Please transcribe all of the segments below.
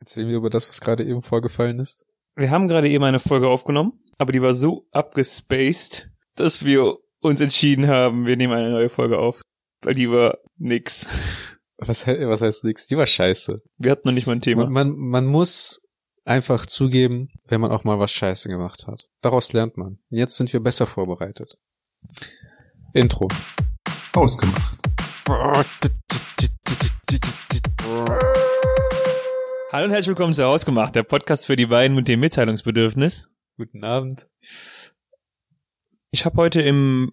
Erzählen wir über das, was gerade eben vorgefallen ist. Wir haben gerade eben eine Folge aufgenommen, aber die war so abgespaced, dass wir uns entschieden haben, wir nehmen eine neue Folge auf. Weil die war nix. Was, was heißt nix? Die war scheiße. Wir hatten noch nicht mal ein Thema. Man, man, man muss einfach zugeben, wenn man auch mal was scheiße gemacht hat. Daraus lernt man. Jetzt sind wir besser vorbereitet. Intro. Ausgemacht. Hallo und herzlich willkommen zu Ausgemacht, der Podcast für die beiden mit dem Mitteilungsbedürfnis. Guten Abend. Ich habe heute im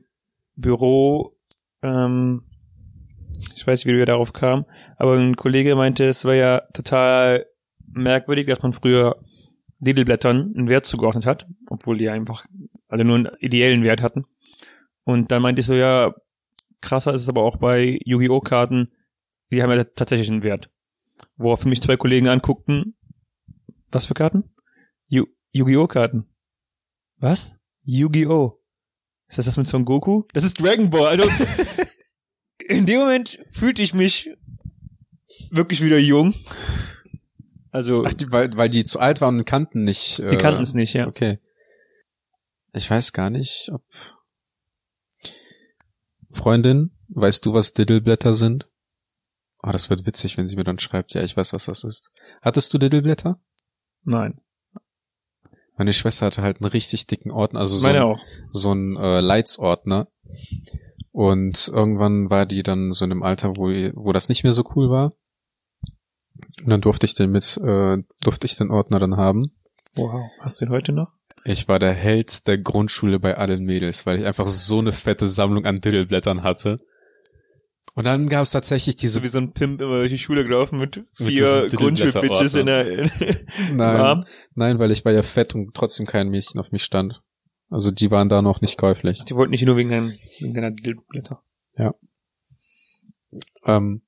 Büro, ähm, ich weiß nicht, wie wir darauf kamen, aber ein Kollege meinte, es war ja total merkwürdig, dass man früher Lidl-Blättern einen Wert zugeordnet hat, obwohl die einfach alle nur einen ideellen Wert hatten. Und dann meinte ich so, ja, krasser ist es aber auch bei Yu-Gi-Oh! Karten, die haben ja tatsächlich einen Wert. Worauf mich zwei Kollegen anguckten, was für Karten? Yu- Yu-Gi-Oh! Karten. Was? Yu-Gi-Oh! Ist das das mit Son Goku? Das ist Dragon Ball. Also in dem Moment fühlte ich mich wirklich wieder jung. Also Ach, die, weil, weil die zu alt waren und kannten nicht. Äh, die kannten es nicht, ja. Okay. Ich weiß gar nicht, ob. Freundin, weißt du, was Diddleblätter sind? Oh, das wird witzig, wenn sie mir dann schreibt, ja, ich weiß, was das ist. Hattest du Diddleblätter? Nein. Meine Schwester hatte halt einen richtig dicken Ordner, also so ein, so ein äh, Leitsordner. Und irgendwann war die dann so in einem Alter, wo, wo das nicht mehr so cool war. Und dann durfte ich den mit, äh, durfte ich den Ordner dann haben. Wow. Hast du den heute noch? Ich war der Held der Grundschule bei allen Mädels, weil ich einfach so eine fette Sammlung an Diddleblättern hatte. Und dann gab es tatsächlich diese So wie so ein Pimp immer durch die Schule gelaufen mit Mit vier diesem Grundschulbitches in der in Nein, Arm. nein, weil ich war ja fett und trotzdem kein Mädchen auf mich stand. Also die waren da noch nicht käuflich. Die wollten nicht nur wegen, deinem, wegen deiner Blätter. Ähm,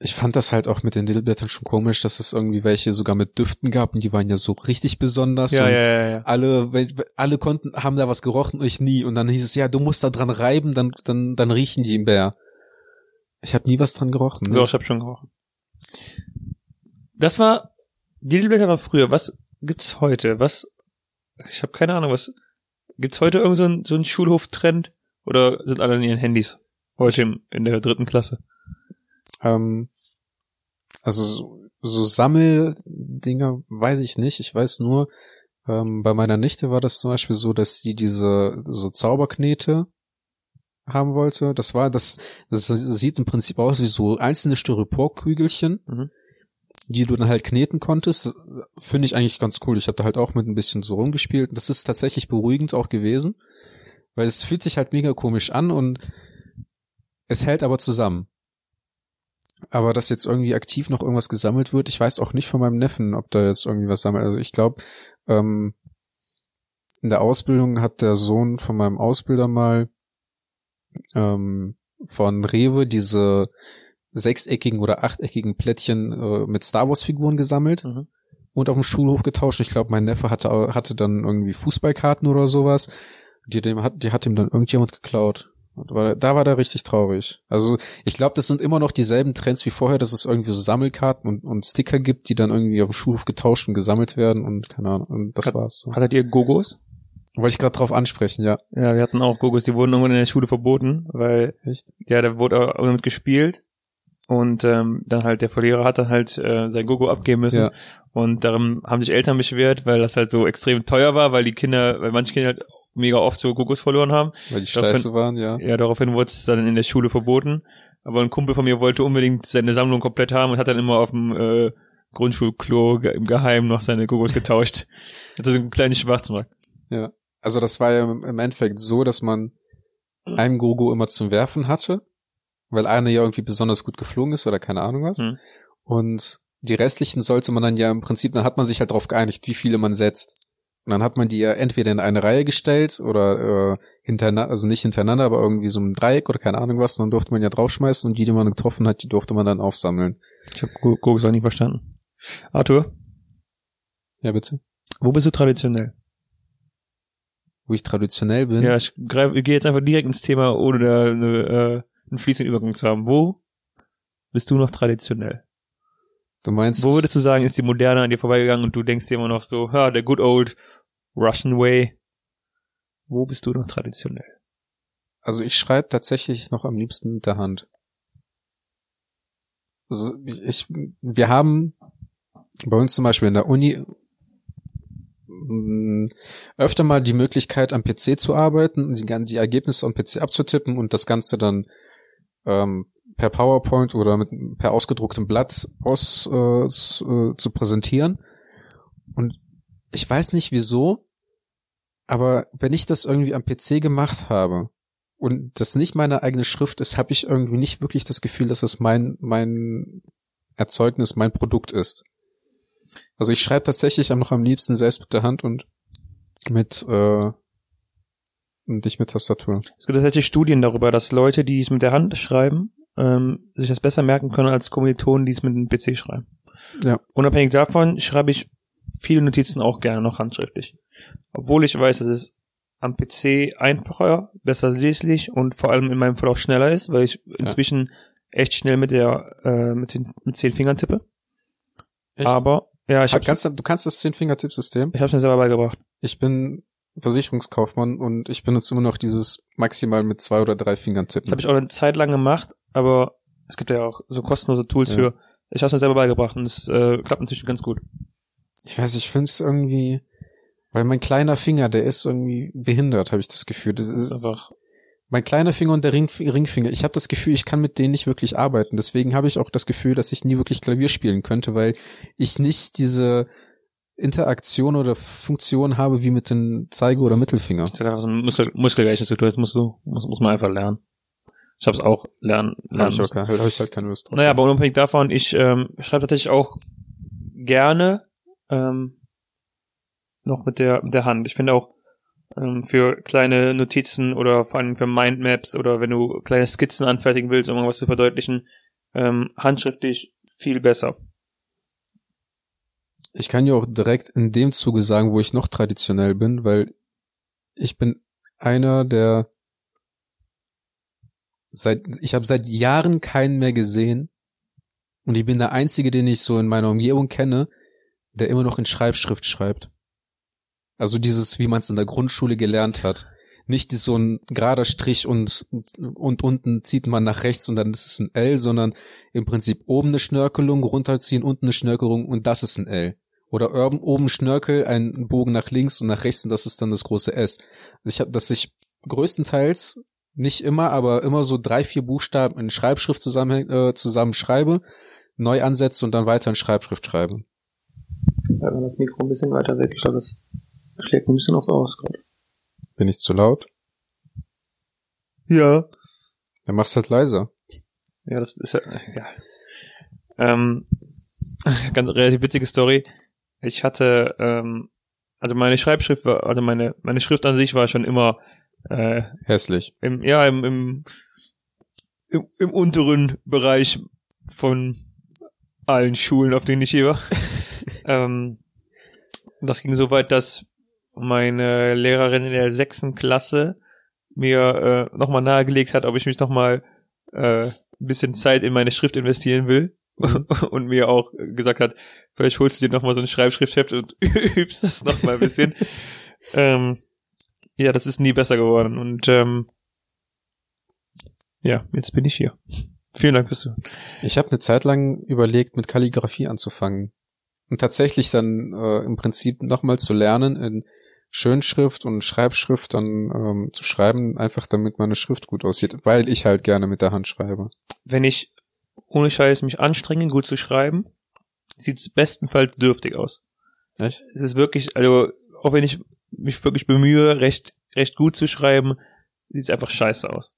ich fand das halt auch mit den Diddleblättern schon komisch, dass es irgendwie welche sogar mit Düften gab und die waren ja so richtig besonders. Ja, ja, ja, ja. Alle, alle konnten, haben da was gerochen und ich nie. Und dann hieß es, ja, du musst da dran reiben, dann, dann, dann riechen die im Bär. Ich habe nie was dran gerochen. Ne? Doch, ich hab schon gerochen. Das war, die Lidlblätter war früher. Was gibt's heute? Was, ich habe keine Ahnung, was, gibt's heute irgend so ein, so ein Schulhof-Trend? Oder sind alle in ihren Handys? Heute im, in der dritten Klasse. Ähm, also so, so Sammeldinger weiß ich nicht. Ich weiß nur, ähm, bei meiner Nichte war das zum Beispiel so, dass die diese so Zauberknete haben wollte. Das war das, das sieht im Prinzip aus wie so einzelne Styroporkügelchen, Mhm. die du dann halt kneten konntest. Finde ich eigentlich ganz cool. Ich habe da halt auch mit ein bisschen so rumgespielt. Das ist tatsächlich beruhigend auch gewesen, weil es fühlt sich halt mega komisch an und es hält aber zusammen. Aber dass jetzt irgendwie aktiv noch irgendwas gesammelt wird, ich weiß auch nicht von meinem Neffen, ob da jetzt irgendwie was sammelt. Also ich glaube, ähm, in der Ausbildung hat der Sohn von meinem Ausbilder mal ähm, von Rewe diese sechseckigen oder achteckigen Plättchen äh, mit Star Wars Figuren gesammelt Mhm. und auf dem Schulhof getauscht. Ich glaube, mein Neffe hatte hatte dann irgendwie Fußballkarten oder sowas. Die, dem hat, die hat ihm dann irgendjemand geklaut. War, da war der richtig traurig. Also ich glaube, das sind immer noch dieselben Trends wie vorher, dass es irgendwie so Sammelkarten und, und Sticker gibt, die dann irgendwie auf dem Schulhof getauscht und gesammelt werden und keine Ahnung. Und das Hat- war's. So. Hattet ihr Gogos? Wollte ich gerade drauf ansprechen, ja. Ja, wir hatten auch Gogos, die wurden irgendwann in der Schule verboten, weil, Echt? ja, da wurde auch damit gespielt. Und ähm, dann halt der Verlierer hat dann halt äh, sein Gogo abgeben müssen. Ja. Und darum haben sich Eltern beschwert, weil das halt so extrem teuer war, weil die Kinder, weil manche Kinder halt mega oft so Gogos verloren haben. Weil die scheiße waren, ja. Ja, daraufhin wurde es dann in der Schule verboten. Aber ein Kumpel von mir wollte unbedingt seine Sammlung komplett haben und hat dann immer auf dem äh, Grundschulklo im Geheimen noch seine Gogos getauscht. Hatte so einen kleinen Schwarzmarkt. Ja. Also das war ja im Endeffekt so, dass man einen Gogo immer zum Werfen hatte, weil einer ja irgendwie besonders gut geflogen ist oder keine Ahnung was. Mhm. Und die restlichen sollte man dann ja im Prinzip, dann hat man sich halt darauf geeinigt, wie viele man setzt. Und dann hat man die ja entweder in eine Reihe gestellt oder äh, hintereinander, also nicht hintereinander, aber irgendwie so ein Dreieck oder keine Ahnung was. Und dann durfte man ja draufschmeißen und die, die man getroffen hat, die durfte man dann aufsammeln. Ich habe Gogos auch nie verstanden. Arthur, Ja, bitte. wo bist du traditionell? Wo ich traditionell bin. Ja, ich, greif, ich gehe jetzt einfach direkt ins Thema, ohne da eine, äh, einen fließenden Übergang zu haben. Wo bist du noch traditionell? Du meinst, Wo würdest du sagen, ist die Moderne an dir vorbeigegangen und du denkst dir immer noch so, ja, der good old Russian way. Wo bist du noch traditionell? also ich schreibe tatsächlich noch am liebsten mit der Hand. Also ich, wir haben bei uns zum Beispiel in der Uni öfter mal die Möglichkeit am PC zu arbeiten, die, die Ergebnisse am PC abzutippen und das Ganze dann ähm, per PowerPoint oder mit per ausgedrucktem Blatt aus äh, äh, zu präsentieren. Und ich weiß nicht wieso, aber wenn ich das irgendwie am PC gemacht habe und das nicht meine eigene Schrift ist, habe ich irgendwie nicht wirklich das Gefühl, dass es mein mein Erzeugnis, mein Produkt ist. Also ich schreibe tatsächlich am noch am liebsten selbst mit der Hand und mit äh, und nicht mit Tastatur. Es gibt tatsächlich Studien darüber, dass Leute, die es mit der Hand schreiben, ähm, sich das besser merken können als Kommilitonen, die es mit dem PC schreiben. Ja. Unabhängig davon schreibe ich viele Notizen auch gerne noch handschriftlich. Obwohl ich weiß, dass es am PC einfacher, besser leslich und vor allem in meinem Fall auch schneller ist, weil ich inzwischen echt schnell mit der äh, mit, den, mit zehn Fingern tippe. Aber ja, ich habe kannst, du kannst das Zehn-Finger-Tipp-System? ich hab's mir selber beigebracht. Ich bin Versicherungskaufmann und ich benutze immer noch dieses maximal mit zwei oder drei Fingern tippen. Das habe ich auch eine Zeit lang gemacht, aber es gibt ja auch so kostenlose Tools Ja. für. Ich habe es mir selber beigebracht und es äh, klappt natürlich ganz gut. Ich weiß, ich finde es irgendwie, weil mein kleiner Finger, der ist irgendwie behindert, habe ich das Gefühl. Das Das ist ist, einfach. Mein kleiner Finger und der Ring, Ringfinger, ich habe das Gefühl, ich kann mit denen nicht wirklich arbeiten. Deswegen habe ich auch das Gefühl, dass ich nie wirklich Klavier spielen könnte, weil ich nicht diese Interaktion oder Funktion habe wie mit den Zeige- oder Mittelfinger. Das hat einfach so ein Muskel, Muskelgleichnis zu tun. Das musst du, muss, muss man einfach lernen. Ich habe es auch lernen, lernen ich, müssen. auch hab ich halt keine Lust drauf. Naja, aber unabhängig davon, ich ähm, schreibe tatsächlich auch gerne ähm, noch mit der mit der Hand. Ich finde auch ähm, für kleine Notizen oder vor allem für Mindmaps oder wenn du kleine Skizzen anfertigen willst, um irgendwas zu verdeutlichen, ähm, handschriftlich viel besser. Ich kann dir auch direkt in dem Zuge sagen, wo ich noch traditionell bin, weil ich bin einer der seit ich habe seit Jahren keinen mehr gesehen und ich bin der einzige, den ich so in meiner Umgebung kenne, der immer noch in Schreibschrift schreibt. Also dieses, wie man es in der Grundschule gelernt hat. Nicht so ein gerader Strich und, und unten zieht man nach rechts und dann ist es ein L, sondern im Prinzip oben eine Schnörkelung, runterziehen, unten eine Schnörkelung und das ist ein L. Oder oben, oben Schnörkel, ein Bogen nach links und nach rechts und das ist dann das große S. Ich habe, dass ich größtenteils nicht immer, aber immer so drei, vier Buchstaben in Schreibschrift zusammen, äh, zusammen schreibe, neu ansetze und dann weiter in Schreibschrift schreibe. Ja, wenn das Mikro ein bisschen weiter weg, ich glaube, das schlägt ein bisschen oft aus gerade. Bin ich zu laut? Ja. Dann machst halt leiser. Ja, das ist ja egal. Ähm, ganz relativ witzige Story. Ich hatte, ähm, also meine Schreibschrift war, also meine meine Schrift an sich war schon immer äh, Hässlich. im ja im im, im, im unteren Bereich von allen Schulen, auf denen ich hier war. ähm, das ging so weit, dass meine Lehrerin in der sechsten Klasse mir äh, nochmal nahegelegt hat, ob ich mich nochmal äh, ein bisschen Zeit in meine Schrift investieren will. und mir auch gesagt hat, vielleicht holst du dir nochmal so ein Schreibschriftheft und übst das nochmal ein bisschen. ähm, ja, das ist nie besser geworden. Und ähm, ja, jetzt bin ich hier. Vielen Dank fürs Zuhören. Ich habe eine Zeit lang überlegt, mit Kalligrafie anzufangen. Und tatsächlich dann äh, im Prinzip nochmal zu lernen, in Schönschrift und Schreibschrift dann ähm, zu schreiben, einfach damit meine Schrift gut aussieht, weil ich halt gerne mit der Hand schreibe. Wenn ich ohne Scheiß mich anstrenge, gut zu schreiben, sieht es bestenfalls dürftig aus. Echt? Es ist wirklich, also auch wenn ich mich wirklich bemühe, recht, recht gut zu schreiben, sieht es einfach scheiße aus.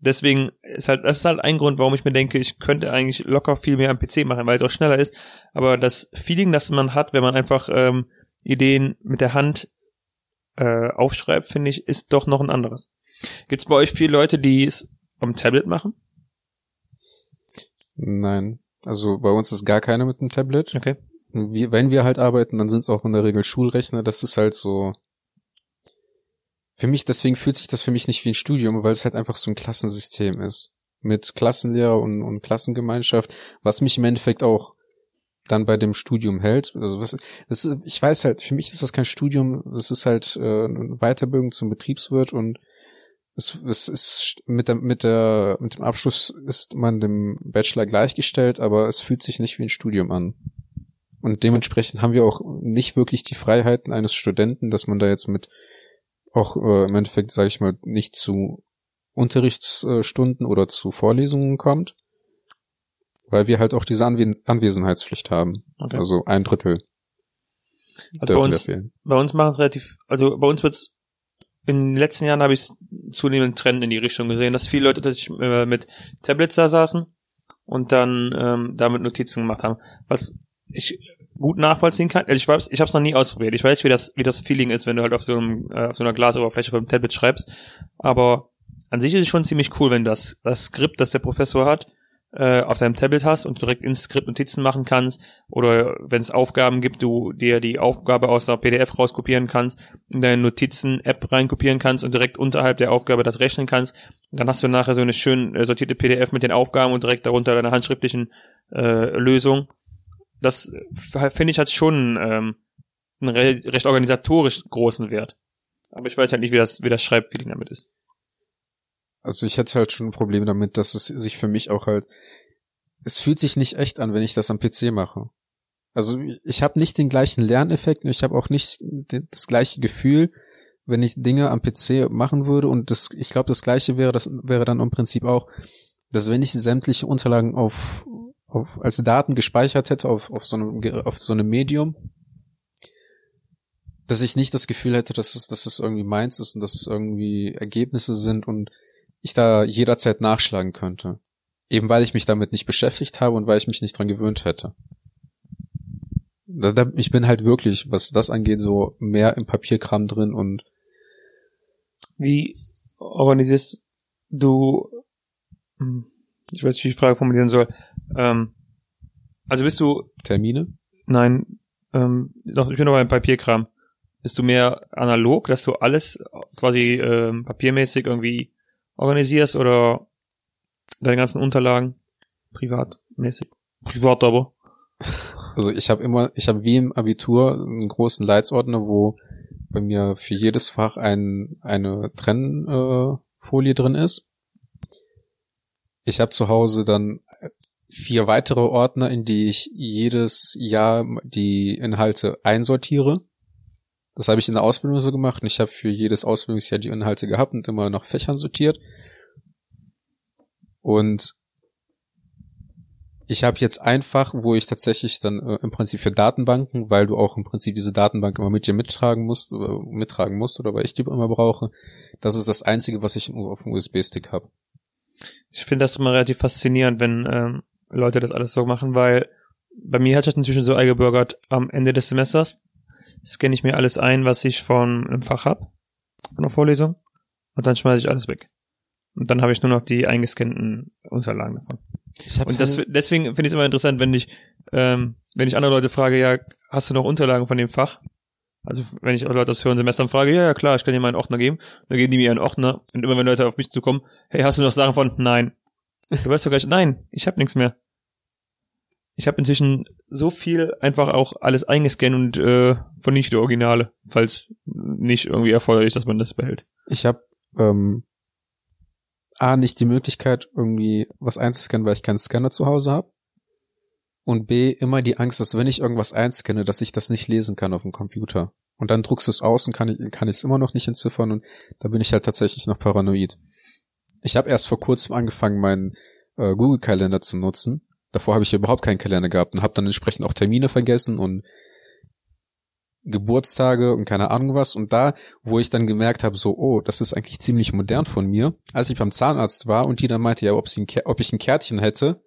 Deswegen ist halt, das ist halt ein Grund, warum ich mir denke, ich könnte eigentlich locker viel mehr am PC machen, weil es auch schneller ist. Aber das Feeling, das man hat, wenn man einfach ähm, Ideen mit der Hand äh, aufschreibt, finde ich, ist doch noch ein anderes. Gibt es bei euch viele Leute, die es am Tablet machen? Nein. Also bei uns ist gar keiner mit einem Tablet. Okay. Wir, wenn wir halt arbeiten, dann sind es auch in der Regel Schulrechner. Das ist halt so. Für mich, deswegen fühlt sich das für mich nicht wie ein Studium, weil es halt einfach so ein Klassensystem ist. Mit Klassenlehrer und, und Klassengemeinschaft, was mich im Endeffekt auch dann bei dem Studium hält. Also was, das ist, ich weiß halt, für mich ist das kein Studium, das ist halt äh, eine Weiterbildung zum Betriebswirt und es, es ist mit der, mit der, mit dem Abschluss ist man dem Bachelor gleichgestellt, aber es fühlt sich nicht wie ein Studium an. Und dementsprechend haben wir auch nicht wirklich die Freiheiten eines Studenten, dass man da jetzt mit auch äh, im Endeffekt, sage ich mal, nicht zu Unterrichtsstunden oder zu Vorlesungen kommt, weil wir halt auch diese Anwe Anwesenheitspflicht haben. Okay. Also ein Drittel. Also bei uns, bei uns machen es relativ, also bei uns wird's in den letzten Jahren habe ich zunehmend Trend in die Richtung gesehen, dass viele Leute dass ich, äh, mit Tablets da saßen und dann ähm, damit Notizen gemacht haben. Was ich gut nachvollziehen kann. Also ich weiß, ich habe es noch nie ausprobiert. Ich weiß, wie das, wie das Feeling ist, wenn du halt auf so, einem, äh, auf so einer Glasoberfläche vom Tablet schreibst. Aber an sich ist es schon ziemlich cool, wenn das, das Skript, das der Professor hat, äh, auf deinem Tablet hast und direkt ins Skript Notizen machen kannst oder wenn es Aufgaben gibt, du dir die Aufgabe aus einer PDF rauskopieren kannst, in deine Notizen-App reinkopieren kannst und direkt unterhalb der Aufgabe das rechnen kannst. dann hast du nachher so eine schön äh, sortierte PDF mit den Aufgaben und direkt darunter deine handschriftlichen äh, Lösung. Das finde ich hat schon ähm, einen re recht organisatorisch großen Wert. Aber ich weiß halt nicht, wie das, wie das Schreibfeeling damit ist. Also ich hätte halt schon ein Problem damit, dass es sich für mich auch halt, es fühlt sich nicht echt an, wenn ich das am PC mache. Also ich habe nicht den gleichen Lerneffekt und ich habe auch nicht das gleiche Gefühl, wenn ich Dinge am PC machen würde und das, ich glaube, das gleiche wäre, das wäre dann im Prinzip auch, dass wenn ich sämtliche Unterlagen auf, auf als Daten gespeichert hätte auf, auf so einem auf so einem Medium, dass ich nicht das Gefühl hätte, dass es, dass es irgendwie meins ist und dass es irgendwie Ergebnisse sind und ich da jederzeit nachschlagen könnte. Eben weil ich mich damit nicht beschäftigt habe und weil ich mich nicht dran gewöhnt hätte. Ich bin halt wirklich, was das angeht, so mehr im Papierkram drin und wie organisierst du, hm, ich weiß nicht, wie ich die Frage formulieren soll, ähm, also bist du Termine? Nein, ähm, noch, ich bin noch beim Papierkram. Bist du mehr analog, dass du alles quasi ähm, papiermäßig irgendwie organisierst oder deine ganzen Unterlagen privatmäßig? Privat aber. Also ich habe immer, ich habe wie im Abitur einen großen Leitsordner, wo bei mir für jedes Fach ein, eine Trennfolie äh, drin ist. Ich habe zu Hause dann vier weitere Ordner, in die ich jedes Jahr die Inhalte einsortiere. Das habe ich in der Ausbildung so gemacht und ich habe für jedes Ausbildungsjahr die Inhalte gehabt und immer nach Fächern sortiert. Und ich habe jetzt einfach, wo ich tatsächlich dann äh, im Prinzip für Datenbanken, weil du auch im Prinzip diese Datenbank immer mit dir mittragen musst, oder mittragen musst oder weil ich die immer brauche, das ist das Einzige, was ich auf dem USB-Stick habe. Ich finde das immer relativ faszinierend, wenn ähm, Leute das alles so machen, weil bei mir hat das inzwischen so eingebürgert, am Ende des Semesters scanne ich mir alles ein, was ich von einem Fach hab, von der Vorlesung, und dann schmeiße ich alles weg. Und dann habe ich nur noch die eingescannten Unterlagen davon. Und das, deswegen finde ich es immer interessant, wenn ich, ähm, wenn ich andere Leute frage, ja, hast du noch Unterlagen von dem Fach? Also wenn ich auch Leute aus höheren Semestern frage, ja, ja klar, ich kann dir mal einen Ordner geben. Dann geben die mir einen Ordner. Und immer wenn Leute auf mich zukommen, hey, hast du noch Sachen von? Nein. Du weißt doch gleich, nein, ich habe nichts mehr. Ich habe inzwischen so viel einfach auch alles eingescannt und äh, vernichte Originale, falls nicht irgendwie erforderlich, dass man das behält. Ich habe ähm, A, nicht die Möglichkeit, irgendwie was einzuscannen, weil ich keinen Scanner zu Hause habe. Und B, immer die Angst, dass wenn ich irgendwas einscanne, dass ich das nicht lesen kann auf dem Computer. Und dann druckst du es aus und kann ich kann ich es immer noch nicht entziffern und da bin ich halt tatsächlich noch paranoid. Ich habe erst vor kurzem angefangen, meinen äh, Google-Kalender zu nutzen Davor habe ich überhaupt keinen Kalender gehabt und habe dann entsprechend auch Termine vergessen und Geburtstage und keine Ahnung was. Und da, wo ich dann gemerkt habe, so, oh, das ist eigentlich ziemlich modern von mir, als ich beim Zahnarzt war und die dann meinte, ja, ob, sie ein, ob ich ein Kärtchen hätte.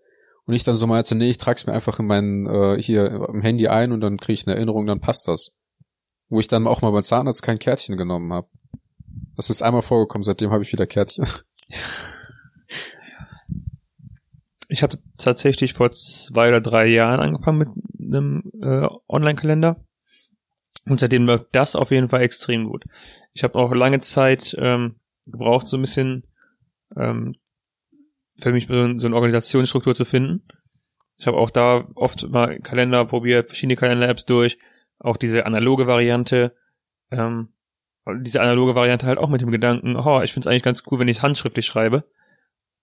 Und ich dann so meinte, nee, ich trage es mir einfach in mein, äh, hier im Handy ein und dann kriege ich eine Erinnerung, dann passt das. Wo ich dann auch mal beim Zahnarzt kein Kärtchen genommen habe. Das ist einmal vorgekommen, seitdem habe ich wieder Kärtchen. ich habe tatsächlich vor zwei oder drei Jahren angefangen mit einem äh, Online-Kalender. Und seitdem läuft das auf jeden Fall extrem gut. Ich habe auch lange Zeit ähm, gebraucht, so ein bisschen ähm, für mich so, so eine Organisationsstruktur zu finden. Ich habe auch da oft mal Kalender probiert, verschiedene Kalender-Apps durch, auch diese analoge Variante, ähm, diese analoge Variante halt auch mit dem Gedanken, oh, ich finde es eigentlich ganz cool, wenn ich handschriftlich schreibe.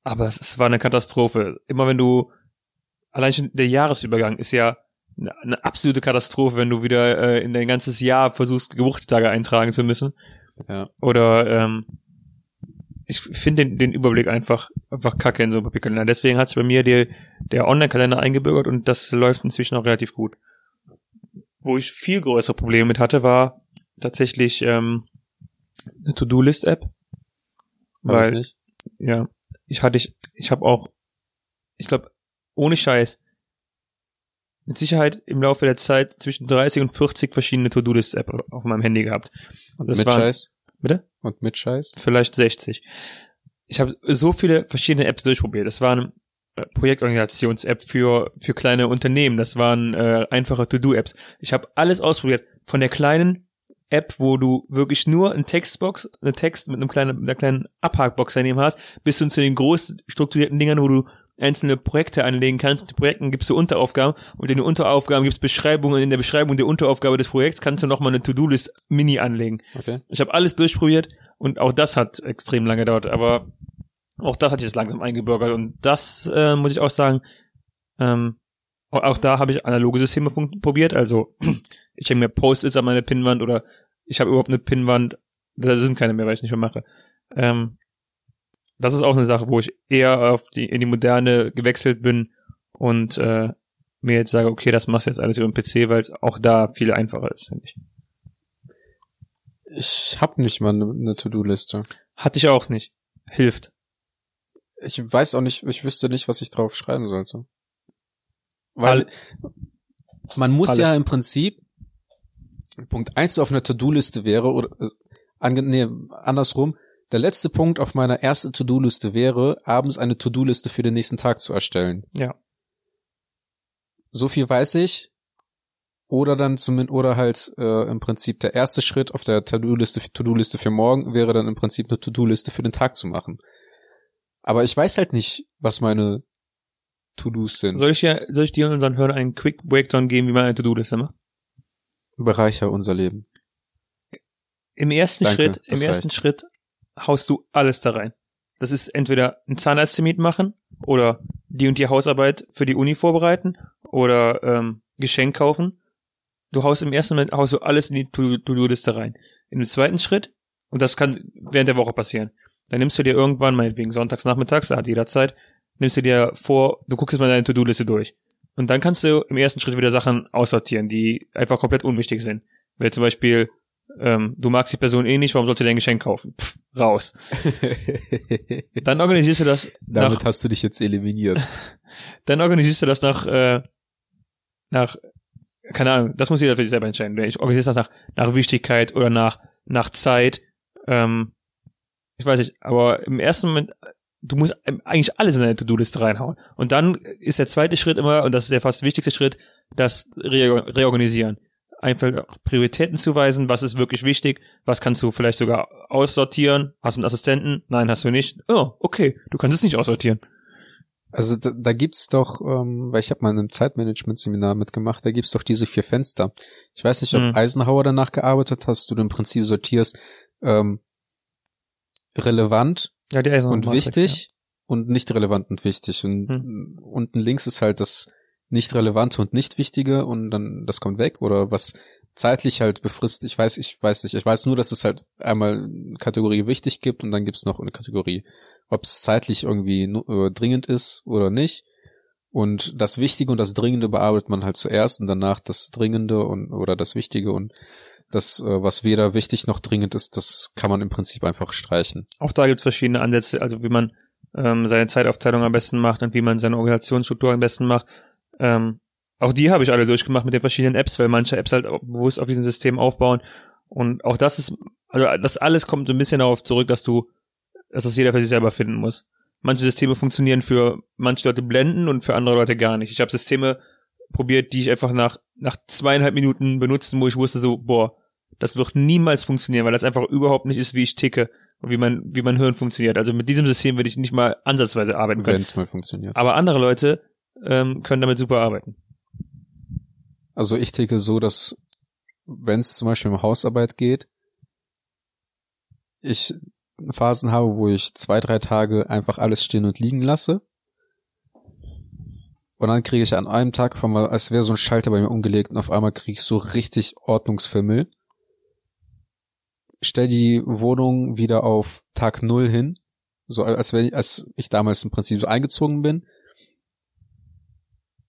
Aber es, es war eine Katastrophe. Immer wenn du, allein schon der Jahresübergang ist ja eine, eine absolute Katastrophe, wenn du wieder äh, in dein ganzes Jahr versuchst, Geburtstage eintragen zu müssen. Ja. Oder ähm, ich finde den, den Überblick einfach einfach kacke in so einem Papierkalender. Deswegen hat es bei mir der, der Online-Kalender eingebürgert und das läuft inzwischen auch relativ gut. Wo ich viel größere Probleme mit hatte, war tatsächlich ähm, eine To-Do-List-App. Weil, nicht. ja, ich hatte ich, ich habe auch, ich glaube, ohne Scheiß, mit Sicherheit im Laufe der Zeit zwischen 30 und 40 verschiedene To-Do-List-App auf meinem Handy gehabt. Und das mit waren- Scheiß? Bitte? Und mit Scheiß? vielleicht 60. Ich habe so viele verschiedene Apps durchprobiert. Das waren äh, Projektorganisations-App für für kleine Unternehmen. Das waren äh, einfache To-Do-Apps. Ich habe alles ausprobiert. Von der kleinen App, wo du wirklich nur eine Textbox, eine Text mit einem kleinen, einer kleinen Abhakbox daneben hast, bis hin zu den groß strukturierten Dingern, wo du einzelne Projekte anlegen kannst. In den Projekten gibst du Unteraufgaben und in den Unteraufgaben gibt's Beschreibungen. In der Beschreibung der Unteraufgabe des Projekts kannst du nochmal eine To-Do-List Mini anlegen. Okay. Ich habe alles durchprobiert und auch das hat extrem lange gedauert, aber auch das hat jetzt langsam eingebürgert und das äh, muss ich auch sagen, ähm, auch- da habe ich analoge Systeme probiert, also ich hänge mir Post-its an meine Pinnwand oder ich habe überhaupt eine Pinnwand, da sind keine mehr, weil ich nicht mehr mache. Ähm, das ist auch eine Sache, wo ich eher auf die, in die Moderne gewechselt bin und äh, mir jetzt sage, okay, das machst du jetzt alles über den PC, weil es auch da viel einfacher ist, finde ich. Ich hab nicht mal eine, eine To-Do-Liste. Hatte ich auch nicht. Hilft. Ich weiß auch nicht, ich wüsste nicht, was ich drauf schreiben sollte. Weil man muss Alles. ja im Prinzip Punkt eins auf einer To-Do-Liste wäre oder äh, ange, nee, andersrum. Der letzte Punkt auf meiner ersten To-Do-Liste wäre, abends eine To-Do-Liste für den nächsten Tag zu erstellen. Ja. So viel weiß ich. Oder dann zumindest, oder halt äh, im Prinzip der erste Schritt auf der To-Do-Liste To-Do-Liste für morgen wäre dann im Prinzip eine To-Do-Liste für den Tag zu machen. Aber ich weiß halt nicht, was meine To-Dos sind. Soll ich, ja, soll ich dir und unseren Hörern einen Quick Breakdown geben, wie man eine To-Do-Liste macht? Bereicher unser Leben. Im ersten Danke, Schritt, im ersten reicht. Schritt haust du alles da rein. Das ist entweder ein Zahnarzttermin machen oder die und die Hausarbeit für die Uni vorbereiten oder ähm, Geschenk kaufen. Du haust im ersten Moment haust du alles in die To- To-Do-Liste rein. In dem zweiten Schritt, und das kann während der Woche passieren, dann nimmst du dir irgendwann, meinetwegen sonntags nachmittags, da hat jeder Zeit, nimmst du dir vor, du guckst jetzt mal deine To-Do-Liste durch. Und dann kannst du im ersten Schritt wieder Sachen aussortieren, die einfach komplett unwichtig sind. Weil zum Beispiel, ähm, du magst die Person eh nicht, warum sollst du dir ein Geschenk kaufen? Pff, raus. Dann organisierst du das nach, Damit hast du dich jetzt eliminiert. dann organisierst du das nach, äh, nach, keine Ahnung, das muss jeder für sich selber entscheiden. Ich organisiere das nach, nach Wichtigkeit oder nach, nach Zeit. Ähm, ich weiß nicht, aber im ersten Moment, du musst eigentlich alles in deine To-Do-Liste reinhauen. Und dann ist der zweite Schritt immer, und das ist der fast wichtigste Schritt, das Re Reorganisieren. Einfach Prioritäten zuweisen, was ist wirklich wichtig, was kannst du vielleicht sogar aussortieren. Hast du einen Assistenten? Nein, hast du nicht. Oh, okay, du kannst es nicht aussortieren. Also da, da gibt's doch, ähm, weil ich habe mal in einem Zeitmanagement-Seminar mitgemacht, da gibt's doch diese vier Fenster. Ich weiß nicht, ob Hm. Eisenhower danach gearbeitet hast, du im Prinzip sortierst ähm, relevant Ja, die Eisen und wichtig und nicht relevant und wichtig. Und Hm. unten links ist halt das nicht relevante und nicht wichtige und dann das kommt weg oder was zeitlich halt befristet. Ich weiß, ich weiß nicht. Ich weiß nur, dass es halt einmal eine Kategorie wichtig gibt und dann gibt's noch eine Kategorie, ob es zeitlich irgendwie äh, dringend ist oder nicht. Und das Wichtige und das Dringende bearbeitet man halt zuerst und danach das Dringende und oder das Wichtige und das, äh, was weder wichtig noch dringend ist, das kann man im Prinzip einfach streichen. Auch da gibt's verschiedene Ansätze, also wie man ähm, seine Zeitaufteilung am besten macht und wie man seine Organisationsstruktur am besten macht. Ähm, auch die habe ich alle durchgemacht mit den verschiedenen Apps, weil manche Apps halt bewusst auf diesem System aufbauen. Und auch das ist, also das alles kommt ein bisschen darauf zurück, dass du, dass das jeder für sich selber finden muss. Manche Systeme funktionieren für manche Leute blenden und für andere Leute gar nicht. Ich habe Systeme probiert, die ich einfach nach, nach zweieinhalb Minuten benutzen, wo ich wusste so, boah, das wird niemals funktionieren, weil das einfach überhaupt nicht ist, wie ich ticke und wie mein, wie mein Hirn funktioniert. Also mit diesem System würde ich nicht mal ansatzweise arbeiten können. Wenn es mal funktioniert. Aber andere Leute ähm, können damit super arbeiten. Also ich denke so, dass wenn es zum Beispiel um Hausarbeit geht, ich Phasen habe, wo ich zwei, drei Tage einfach alles stehen und liegen lasse. Und dann kriege ich an einem Tag als wäre so ein Schalter bei mir umgelegt und auf einmal kriege ich so richtig Ordnungsfimmel. Stell die Wohnung wieder auf Tag null hin. So als wenn als ich damals im Prinzip so eingezogen bin.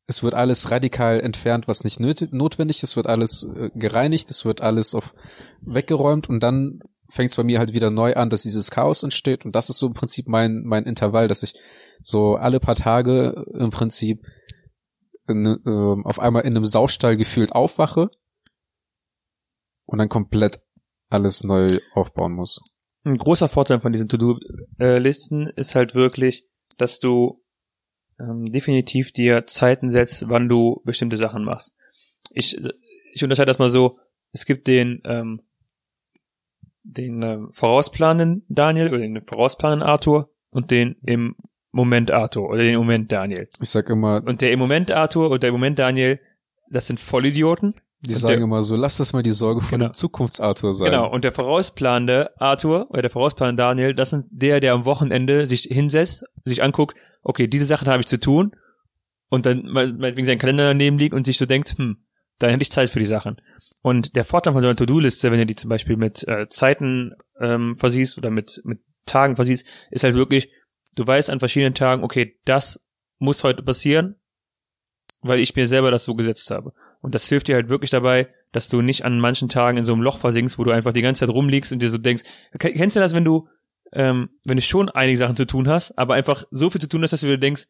Es wird alles radikal entfernt, was nicht notwendig ist. Es wird alles äh, gereinigt, es wird alles auf weggeräumt und dann fängt es bei mir halt wieder neu an, dass dieses Chaos entsteht. Und das ist so im Prinzip mein, mein Intervall, dass ich so alle paar Tage im Prinzip in, äh, auf einmal in einem Saustall gefühlt aufwache und dann komplett alles neu aufbauen muss. Ein großer Vorteil von diesen To-Do-Listen ist halt wirklich, dass du ähm, definitiv dir Zeiten setzt, wann du bestimmte Sachen machst. Ich, ich unterscheide das mal so, es gibt den ähm, den äh, vorausplanen Daniel oder den vorausplanen Arthur und den im Moment Arthur oder den Moment Daniel. Ich sag immer. Und der im Moment Arthur und der im Moment Daniel, das sind Vollidioten. Die und sagen der, immer so, lass das mal die Sorge von genau. dem Zukunfts-Arthur sein. Genau, und der vorausplanende Arthur oder der vorausplanende Daniel, das sind der, der am Wochenende sich hinsetzt, sich anguckt, okay, diese Sachen habe ich zu tun und dann meinetwegen sein Kalender daneben liegt und sich so denkt, hm, da hätte ich Zeit für die Sachen. Und der Vorteil von so einer To-Do-Liste, wenn du die zum Beispiel mit äh, Zeiten ähm, versiehst oder mit, mit Tagen versiehst, ist halt wirklich, du weißt an verschiedenen Tagen, okay, das muss heute passieren, weil ich mir selber das so gesetzt habe. Und das hilft dir halt wirklich dabei, dass du nicht an manchen Tagen in so einem Loch versinkst, wo du einfach die ganze Zeit rumliegst und dir so denkst, kennst du das, wenn du, ähm, wenn du schon einige Sachen zu tun hast, aber einfach so viel zu tun hast, dass du dir denkst,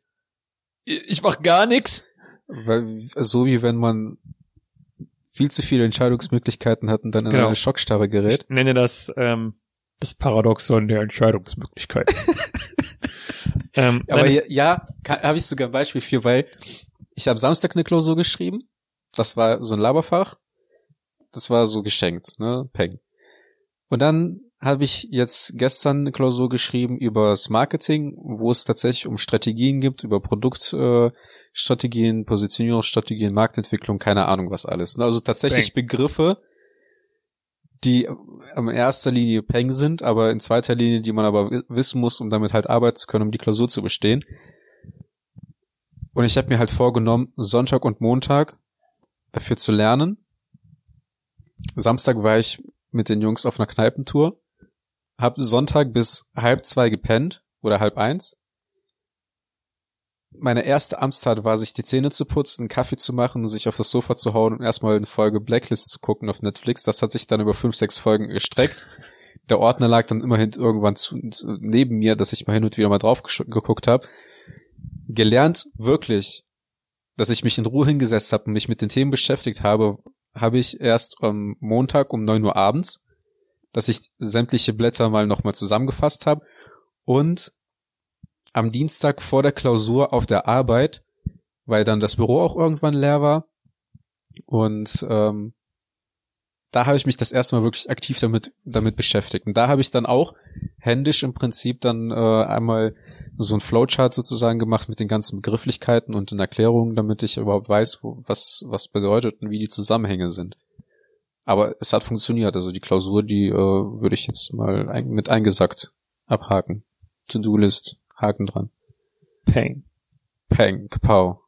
ich mach gar nichts? Weil, so wie wenn man viel zu viele Entscheidungsmöglichkeiten hat und dann in genau. eine Schockstarre gerät. Ich nenne das ähm, das Paradoxon der Entscheidungsmöglichkeiten. ähm, Aber nein, ja, ja habe ich sogar ein Beispiel für, weil ich habe Samstag eine Klausur geschrieben. Das war so ein Laberfach. Das war so geschenkt, ne? Peng. Und dann habe ich jetzt gestern eine Klausur geschrieben über das Marketing, wo es tatsächlich um Strategien gibt, über Produktstrategien, äh, Positionierungsstrategien, Marktentwicklung, keine Ahnung was alles. Also tatsächlich Peng. Begriffe, die in erster Linie Peng sind, aber in zweiter Linie, die man aber wissen muss, um damit halt arbeiten zu können, um die Klausur zu bestehen. Und ich habe mir halt vorgenommen, Sonntag und Montag dafür zu lernen. Samstag war ich mit den Jungs auf einer Kneipentour hab Sonntag bis halb zwei gepennt oder halb eins. Meine erste Amtstat war, sich die Zähne zu putzen, einen Kaffee zu machen und sich auf das Sofa zu hauen und erstmal eine Folge Blacklist zu gucken auf Netflix. Das hat sich dann über fünf, sechs Folgen gestreckt. Der Ordner lag dann immerhin irgendwann zu, neben mir, dass ich mal hin und wieder mal drauf geguckt habe. Gelernt wirklich, dass ich mich in Ruhe hingesetzt habe und mich mit den Themen beschäftigt habe, habe ich erst am Montag um neun Uhr abends dass ich sämtliche Blätter mal nochmal zusammengefasst habe und am Dienstag vor der Klausur auf der Arbeit, weil dann das Büro auch irgendwann leer war und ähm, da habe ich mich das erste Mal wirklich aktiv damit damit beschäftigt und da habe ich dann auch händisch im Prinzip dann äh, einmal so ein Flowchart sozusagen gemacht mit den ganzen Begrifflichkeiten und den Erklärungen, damit ich überhaupt weiß, wo, was was bedeutet und wie die Zusammenhänge sind. Aber es hat funktioniert. Also die Klausur, die äh, würde ich jetzt mal ein, mit eingesackt abhaken. To-Do-List, Haken dran. Peng. Peng, kapow.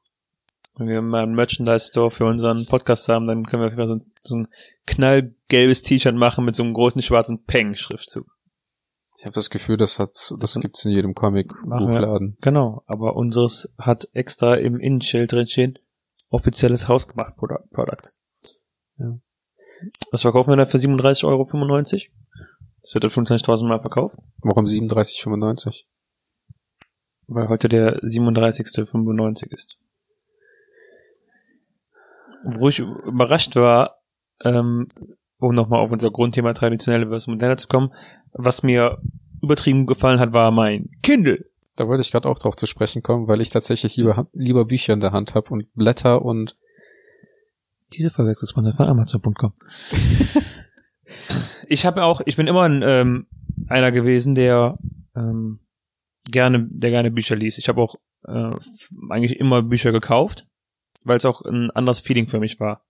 Wenn wir mal einen Merchandise-Store für unseren Podcast haben, dann können wir auf so, so ein knallgelbes T-Shirt machen mit so einem großen schwarzen Peng-Schriftzug. Ich habe das Gefühl, das hat, das gibt's in jedem Comic-Buchladen. Genau, aber unseres hat extra im Innenschild drin stehen, offizielles hausgemacht Produkt. Ja. Das verkaufen wir dann für 37,95 Euro. Das wird dann 25.000 Mal verkauft. Warum 37,95? Weil heute der 37.95 ist. Wo ich überrascht war, ähm, um nochmal auf unser Grundthema traditionelle versus moderne zu kommen, was mir übertrieben gefallen hat, war mein Kindle. Da wollte ich gerade auch drauf zu sprechen kommen, weil ich tatsächlich lieber, lieber Bücher in der Hand habe und Blätter und diese Folge ist gesponsert von Amazon.com. ich habe auch, ich bin immer ein, ähm, einer gewesen, der ähm, gerne, der gerne Bücher liest. Ich habe auch äh, eigentlich immer Bücher gekauft, weil es auch ein anderes Feeling für mich war.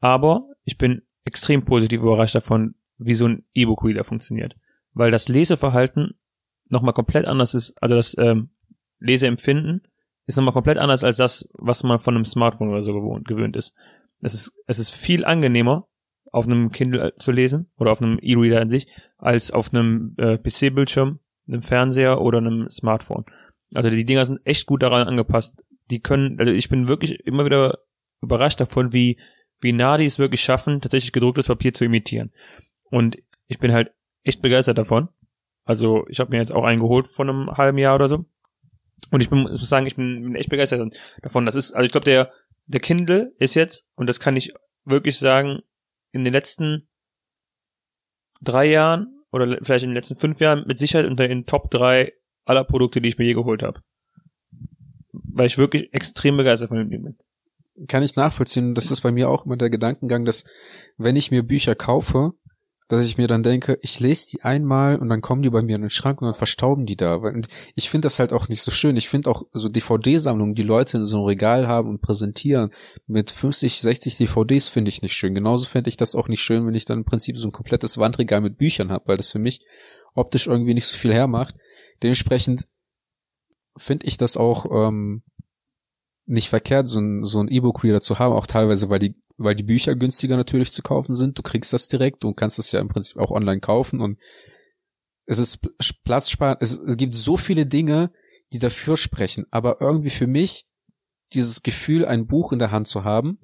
Aber ich bin extrem positiv überrascht davon, wie so ein E-Book-Reader funktioniert. Weil das Leseverhalten nochmal komplett anders ist, also das ähm, Leseempfinden ist nochmal komplett anders als das, was man von einem Smartphone oder so gewohnt, gewöhnt ist. Es ist, es ist viel angenehmer, auf einem Kindle zu lesen oder auf einem E-Reader an sich, als auf einem äh, PC-Bildschirm, einem Fernseher oder einem Smartphone. Also die Dinger sind echt gut daran angepasst. Die können, also ich bin wirklich immer wieder überrascht davon, wie, die es wirklich schaffen, tatsächlich gedrucktes Papier zu imitieren. Und ich bin halt echt begeistert davon. Also ich habe mir jetzt auch einen geholt von einem halben Jahr oder so. Und ich bin, muss sagen, ich bin, bin echt begeistert davon. Das ist, also ich glaube, der, der Kindle ist jetzt, und das kann ich wirklich sagen, in den letzten drei Jahren oder vielleicht in den letzten fünf Jahren mit Sicherheit unter den Top drei aller Produkte, die ich mir je geholt habe. Weil ich wirklich extrem begeistert von dem Ding bin. Kann ich nachvollziehen. Das ist bei mir auch immer der Gedankengang, dass wenn ich mir Bücher kaufe, dass ich mir dann denke, ich lese die einmal und dann kommen die bei mir in den Schrank und dann verstauben die da. Und ich finde das halt auch nicht so schön. Ich finde auch so DVD-Sammlungen, die Leute in so einem Regal haben und präsentieren mit 50, 60 DVDs, finde ich nicht schön. Genauso fände ich das auch nicht schön, wenn ich dann im Prinzip so ein komplettes Wandregal mit Büchern habe, weil das für mich optisch irgendwie nicht so viel hermacht. Dementsprechend finde ich das auch ähm, nicht verkehrt, so ein, so ein E-Book-Reader zu haben, auch teilweise, weil die weil die Bücher günstiger natürlich zu kaufen sind. Du kriegst das direkt, du kannst das ja im Prinzip auch online kaufen und es ist platzsparend. Es, es gibt so viele Dinge, die dafür sprechen. Aber irgendwie für mich dieses Gefühl, ein Buch in der Hand zu haben,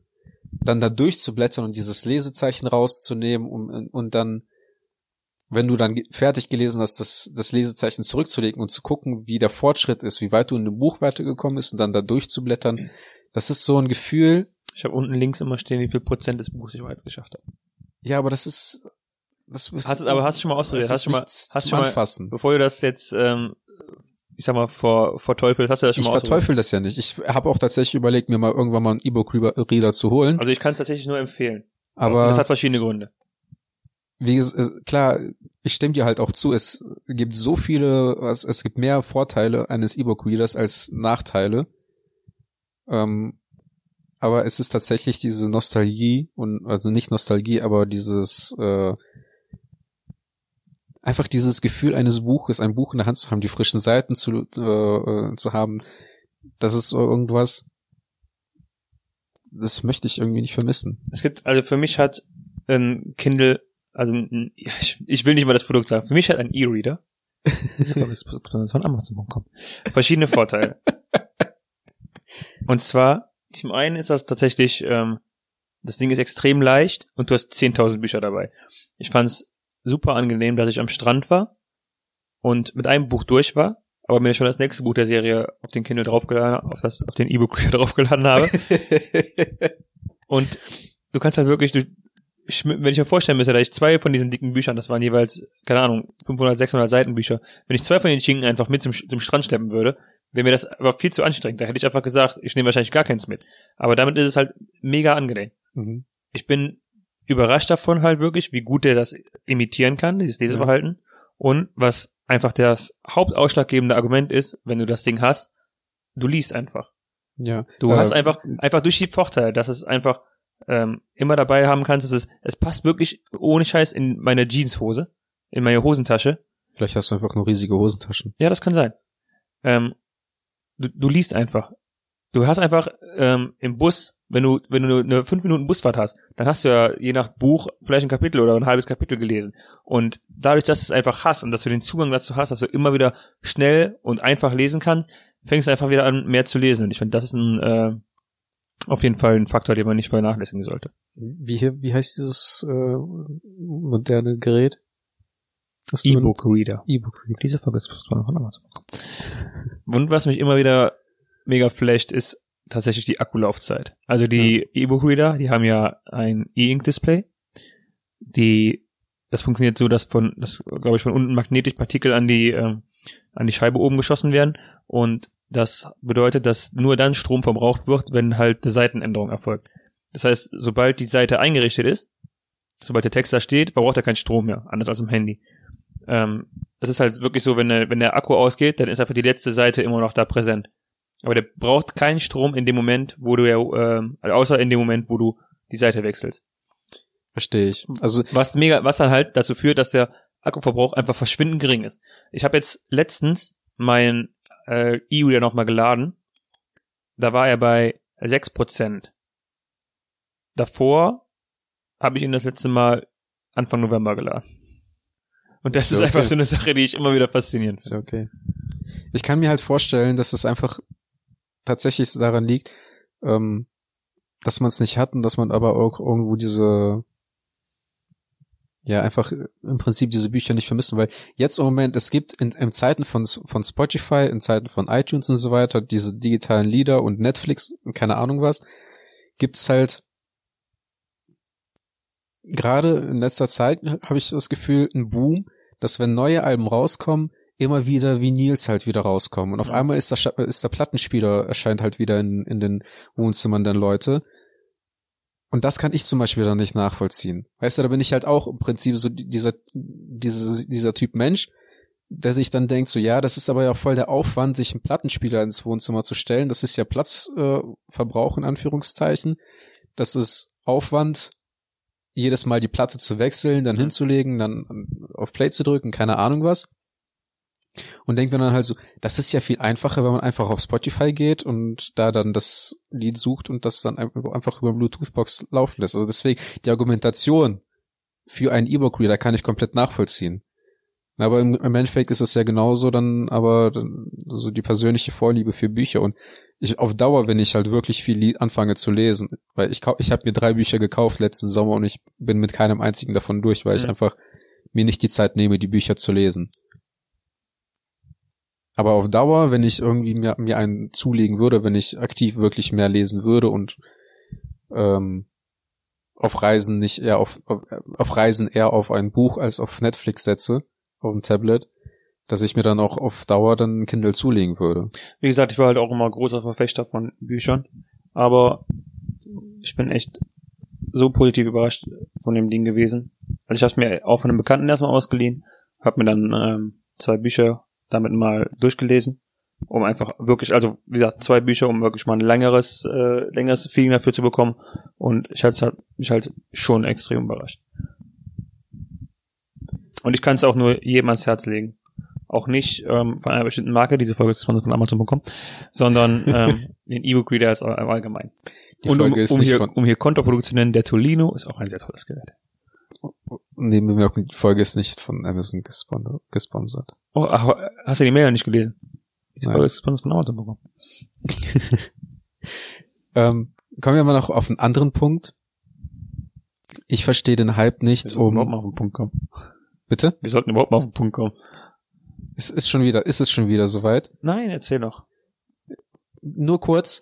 dann da durchzublättern und dieses Lesezeichen rauszunehmen und, und dann, wenn du dann fertig gelesen hast, das, das Lesezeichen zurückzulegen und zu gucken, wie der Fortschritt ist, wie weit du in dem Buch weitergekommen bist und dann da durchzublättern. Das ist so ein Gefühl, ich habe unten links immer stehen, wie viel Prozent des Buchs ich bereits geschafft habe. Ja, aber das ist, das ist hast, aber hast du schon mal ausprobiert? Hast du schon mal, hast schon mal, anfassen. bevor du das jetzt, ähm, ich sag mal, vor, vor Teufel, hast du das schon ich mal Ich verteufel das ja nicht. Ich habe auch tatsächlich überlegt, mir mal irgendwann mal einen E-Book-Reader zu holen. Also ich kann es tatsächlich nur empfehlen. Aber das hat verschiedene Gründe. Wie es, klar, ich stimme dir halt auch zu. Es gibt so viele, es, es gibt mehr Vorteile eines E-Book-Readers als Nachteile. Ähm, aber es ist tatsächlich diese Nostalgie und also nicht Nostalgie, aber dieses äh, einfach dieses Gefühl eines Buches, ein Buch in der Hand zu haben, die frischen Seiten zu äh, zu haben, das ist irgendwas, das möchte ich irgendwie nicht vermissen. Es gibt also für mich hat ein Kindle, also ich, ich will nicht mal das Produkt sagen, für mich hat ein E-Reader verschiedene Vorteile. Und zwar zum einen ist das tatsächlich, ähm, das Ding ist extrem leicht und du hast 10.000 Bücher dabei. Ich fand es super angenehm, dass ich am Strand war und mit einem Buch durch war, aber mir schon das nächste Buch der Serie auf den Kindle draufgeladen, auf das, auf den E-Book draufgeladen habe. und du kannst halt wirklich, du, ich, wenn ich mir vorstellen müsste, da ich zwei von diesen dicken Büchern, das waren jeweils, keine Ahnung, 500, 600 Seitenbücher, wenn ich zwei von den Schinken einfach mit zum, zum Strand schleppen würde, wäre mir das aber viel zu anstrengend. Da hätte ich einfach gesagt, ich nehme wahrscheinlich gar keins mit. Aber damit ist es halt mega angenehm. Mhm. Ich bin überrascht davon halt wirklich, wie gut der das imitieren kann, dieses Leseverhalten. Mhm. Und was einfach das hauptausschlaggebende Argument ist, wenn du das Ding hast, du liest einfach. Ja. Du äh, hast einfach, einfach durch die Vorteile, dass es einfach ähm, immer dabei haben kannst, es, es passt wirklich ohne Scheiß in meine Jeanshose, in meine Hosentasche. Vielleicht hast du einfach nur riesige Hosentaschen. Ja, das kann sein. Ähm, du, du liest einfach. Du hast einfach ähm, im Bus, wenn du wenn du eine fünf Minuten Busfahrt hast, dann hast du ja je nach Buch vielleicht ein Kapitel oder ein halbes Kapitel gelesen. Und dadurch, dass du es einfach hast und dass du den Zugang dazu hast, dass du immer wieder schnell und einfach lesen kannst, fängst du einfach wieder an, mehr zu lesen. Und ich finde, das ist ein äh, auf jeden Fall ein Faktor, den man nicht vernachlässigen sollte. Wie, wie heißt dieses äh, moderne Gerät? E-Book Reader. E-Book Reader. Diese Folge ist von Amazon. Und was mich immer wieder mega flasht, ist tatsächlich die Akkulaufzeit. Also die ja. E-Book Reader, die haben ja ein E-Ink Display. Die, das funktioniert so, dass von, das glaube ich von unten magnetisch Partikel an die, äh, an die Scheibe oben geschossen werden und das bedeutet, dass nur dann Strom verbraucht wird, wenn halt eine Seitenänderung erfolgt. Das heißt, sobald die Seite eingerichtet ist, sobald der Text da steht, verbraucht er keinen Strom mehr, anders als im Handy. Ähm, es ist halt wirklich so, wenn der, wenn der Akku ausgeht, dann ist einfach die letzte Seite immer noch da präsent. Aber der braucht keinen Strom in dem Moment, wo du ja, ähm, außer in dem Moment, wo du die Seite wechselst. Verstehe ich. Also Was mega, was dann halt dazu führt, dass der Akkuverbrauch einfach verschwindend gering ist. Ich habe jetzt letztens meinen äh, E-Reader nochmal geladen. Da war er bei 6%. Davor habe ich ihn das letzte Mal Anfang November geladen. Und das ist einfach okay. so eine Sache, die ich immer wieder faszinierend ist finde. okay. Ich kann mir halt vorstellen, dass es einfach tatsächlich daran liegt, ähm, dass man es nicht hat und dass man aber auch irgendwo diese ja einfach im Prinzip diese Bücher nicht vermissen, weil jetzt im Moment es gibt in, in Zeiten von von Spotify, in Zeiten von iTunes und so weiter diese digitalen Lieder und Netflix und keine Ahnung was, gibt's halt gerade in letzter Zeit habe ich das Gefühl ein Boom, dass wenn neue Alben rauskommen, immer wieder Vinyls halt wieder rauskommen. Und auf Ja. einmal ist der, ist der Plattenspieler erscheint halt wieder in, in den Wohnzimmern der Leute. Und das kann ich zum Beispiel dann nicht nachvollziehen. Weißt du, da bin ich halt auch im Prinzip so dieser, dieser, dieser Typ Mensch, der sich dann denkt, so ja, das ist aber ja voll der Aufwand, sich einen Plattenspieler ins Wohnzimmer zu stellen. Das ist ja Platzverbrauch äh, in Anführungszeichen. Das ist Aufwand, jedes Mal die Platte zu wechseln, dann hinzulegen, dann auf Play zu drücken, keine Ahnung was. Und denkt man dann halt so, das ist ja viel einfacher, wenn man einfach auf Spotify geht und da dann das Lied sucht und das dann ein- einfach über Bluetooth-Box laufen lässt. Also deswegen, die Argumentation für einen E-Book-Reader kann ich komplett nachvollziehen. Aber im, im Endeffekt ist es ja genauso dann aber so die persönliche Vorliebe für Bücher und ich auf Dauer, wenn ich halt wirklich viel li- anfange zu lesen, weil ich ich habe mir drei Bücher gekauft letzten Sommer und ich bin mit keinem einzigen davon durch, weil ich Mhm. einfach mir nicht die Zeit nehme, die Bücher zu lesen. Aber auf Dauer, wenn ich irgendwie mir, mir einen zulegen würde, wenn ich aktiv wirklich mehr lesen würde und ähm, auf Reisen nicht eher auf, auf, auf Reisen eher auf ein Buch als auf Netflix setze, auf dem Tablet, dass ich mir dann auch auf Dauer dann Kindle zulegen würde. Wie gesagt, ich war halt auch immer großer Verfechter von Büchern, aber ich bin echt so positiv überrascht von dem Ding gewesen. Also ich habe mir auch von einem Bekannten erstmal ausgeliehen, habe mir dann ähm, zwei Bücher damit mal durchgelesen, um einfach wirklich, also wie gesagt, zwei Bücher, um wirklich mal ein längeres, äh, längeres Feeling dafür zu bekommen. Und ich halt, mich halt schon extrem überrascht. Und ich kann es auch nur jedem ans Herz legen. Auch nicht ähm, von einer bestimmten Marke, diese Folge ist von von Amazon bekommen, sondern ähm, den E-Book-Reader als all- allgemein. Die Und um, Folge ist um, nicht hier, von, um hier Kontraproduktion zu nennen, der Tolino ist auch ein sehr tolles Gerät. Nebenbemerkung, die Folge ist nicht von Amazon gespon gesponsert. Oh, ach, hast du die Mail nicht gelesen? Nein. Folge ist von von Amazon bekommen. Ähm, kommen wir mal noch auf einen anderen Punkt. Ich verstehe den Hype Wir nicht sollten überhaupt um, mal auf den Punkt kommen. bitte? Wir sollten überhaupt mal auf den Punkt kommen. Es ist schon wieder, ist es schon wieder soweit? Nein, erzähl doch. nur kurz,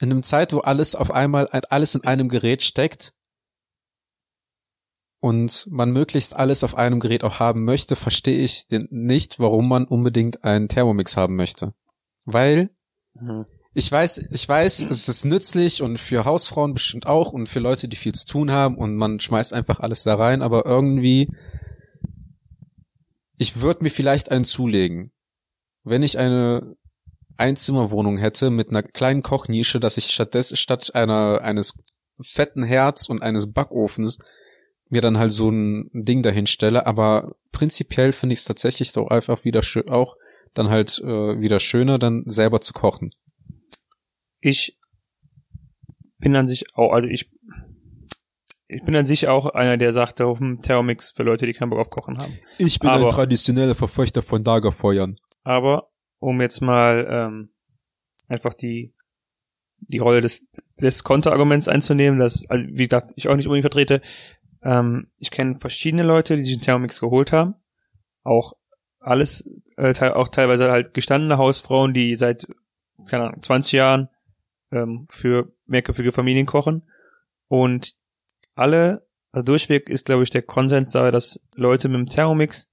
in einem Zeit, wo alles auf einmal, alles in einem Gerät steckt und man möglichst alles auf einem Gerät auch haben möchte, verstehe ich den nicht, warum man unbedingt einen Thermomix haben möchte. Weil Mhm. ich weiß, ich weiß, es ist nützlich und für Hausfrauen bestimmt auch und für Leute, die viel zu tun haben und man schmeißt einfach alles da rein, aber irgendwie, ich würde mir vielleicht einen zulegen. Wenn ich eine Einzimmerwohnung hätte mit einer kleinen Kochnische, dass ich stattdessen statt einer eines fetten Herz und eines Backofens mir dann halt so ein Ding dahin stelle, aber prinzipiell finde ich es tatsächlich doch einfach wieder schön, auch dann halt äh, wieder schöner, dann selber zu kochen. Ich bin an sich auch, also ich, ich bin an sich auch einer, der sagte, auf dem Thermomix für Leute, die keinen Bock auf Kochen haben. Ich bin ein Aber- traditioneller Verfechter von Lagerfeuern. Aber um jetzt mal ähm, einfach die die Rolle des des Konterarguments einzunehmen, das also wie gesagt ich auch nicht unbedingt vertrete. Ähm, ich kenne verschiedene Leute, die einen Thermomix geholt haben, auch alles äh, auch teilweise halt gestandene Hausfrauen, die seit keine Ahnung 20 Jahren ähm, für mehrköpfige Familien kochen. Und alle also durchweg ist glaube ich der Konsens da, dass Leute mit dem Thermomix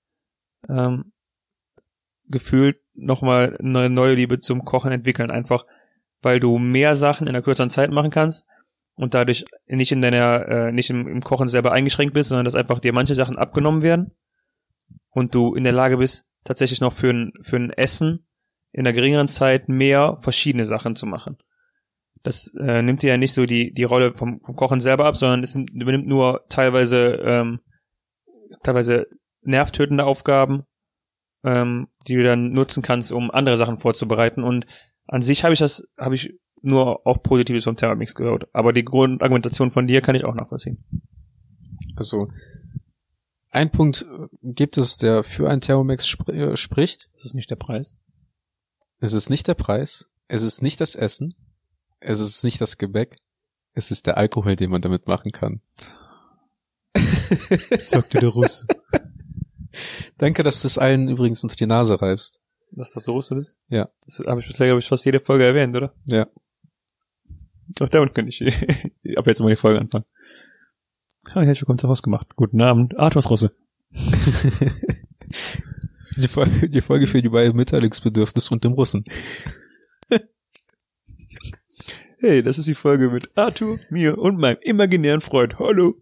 ähm, gefühlt nochmal eine neue Liebe zum Kochen entwickeln, einfach weil du mehr Sachen in einer kürzeren Zeit machen kannst und dadurch nicht in deiner, äh, nicht im, im Kochen selber eingeschränkt bist, sondern dass einfach dir manche Sachen abgenommen werden und du in der Lage bist, tatsächlich noch für ein, für ein Essen in einer geringeren Zeit mehr verschiedene Sachen zu machen. Das äh, nimmt dir ja nicht so die, die Rolle vom, vom Kochen selber ab, sondern es übernimmt nur teilweise, ähm, teilweise nervtötende Aufgaben, ähm, die du dann nutzen kannst, um andere Sachen vorzubereiten. Und an sich habe ich das, habe ich nur auch Positives vom Thermomix gehört. Aber die Grundargumentation von dir kann ich auch nachvollziehen. Also ein Punkt gibt es, der für ein Thermomix spr äh, spricht. Das ist nicht der Preis. Es ist nicht der Preis, es ist nicht das Essen, es ist nicht das Gebäck, es ist der Alkohol, den man damit machen kann. Sagte der Russe. Danke, dass du es allen übrigens unter die Nase reibst. Dass das so Russe ist? Ja. Das habe ich bisher, glaube ich, fast jede Folge erwähnt, oder? Ja. Auch damit könnte ich ab jetzt mal die Folge anfangen. Ja, herzlich willkommen zu Haus gemacht. Guten Abend, Arthurs Russe. Die Folge, die Folge für die beiden Mitteilungsbedürfnis und dem Russen. Hey, das ist die Folge mit Arthur, mir und meinem imaginären Freund. Hallo.